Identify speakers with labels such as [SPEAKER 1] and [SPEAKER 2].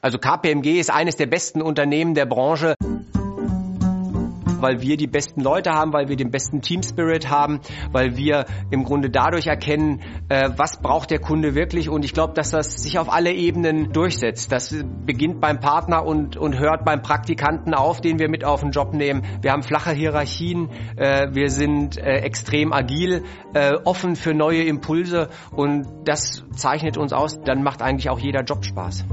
[SPEAKER 1] Also KPMG ist eines der besten Unternehmen der Branche weil wir die besten Leute haben, weil wir den besten Team Spirit haben, weil wir im Grunde dadurch erkennen, äh, was braucht der Kunde wirklich und ich glaube, dass das sich auf alle Ebenen durchsetzt. Das beginnt beim Partner und, und hört beim Praktikanten auf, den wir mit auf den Job nehmen. Wir haben flache Hierarchien, äh, wir sind äh, extrem agil, äh, offen für neue Impulse und das zeichnet uns aus. Dann macht eigentlich auch jeder Job Spaß.